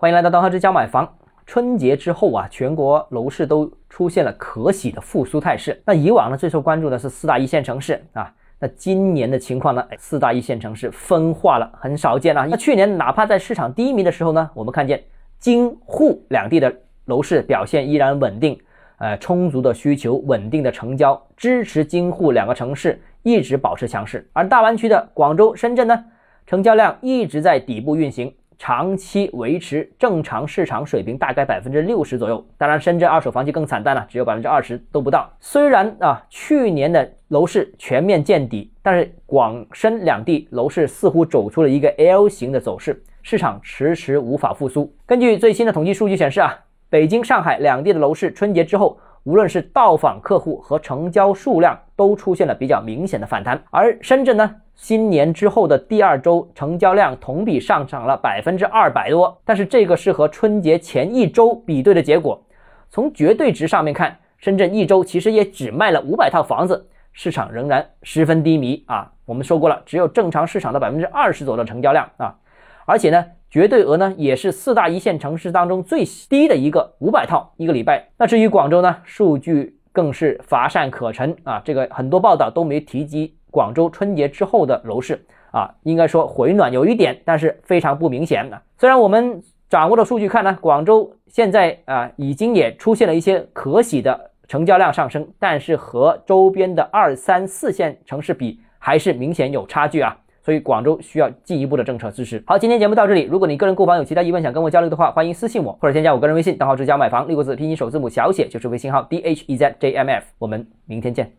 欢迎来到东浩之家买房。春节之后啊，全国楼市都出现了可喜的复苏态势。那以往呢，最受关注的是四大一线城市啊。那今年的情况呢？四大一线城市分化了，很少见啊。那去年哪怕在市场低迷的时候呢，我们看见京沪两地的楼市表现依然稳定，呃，充足的需求，稳定的成交，支持京沪两个城市一直保持强势。而大湾区的广州、深圳呢？成交量一直在底部运行，长期维持正常市场水平，大概百分之六十左右。当然，深圳二手房就更惨淡了，只有百分之二十都不到。虽然啊，去年的楼市全面见底，但是广深两地楼市似乎走出了一个 L 型的走势，市场迟迟无法复苏。根据最新的统计数据显示啊，北京、上海两地的楼市春节之后。无论是到访客户和成交数量都出现了比较明显的反弹，而深圳呢，新年之后的第二周成交量同比上涨了百分之二百多，但是这个是和春节前一周比对的结果，从绝对值上面看，深圳一周其实也只卖了五百套房子，市场仍然十分低迷啊。我们说过了，只有正常市场的百分之二十左右的成交量啊，而且呢。绝对额呢，也是四大一线城市当中最低的一个，五百套一个礼拜。那至于广州呢，数据更是乏善可陈啊，这个很多报道都没提及广州春节之后的楼市啊，应该说回暖有一点，但是非常不明显啊。虽然我们掌握的数据看呢，广州现在啊已经也出现了一些可喜的成交量上升，但是和周边的二三四线城市比，还是明显有差距啊。所以广州需要进一步的政策支持。好，今天节目到这里。如果你个人购房有其他疑问想跟我交流的话，欢迎私信我或者添加我个人微信，账号是加买房六个字拼音首字母小写就是微信号 d h e z j m f。我们明天见。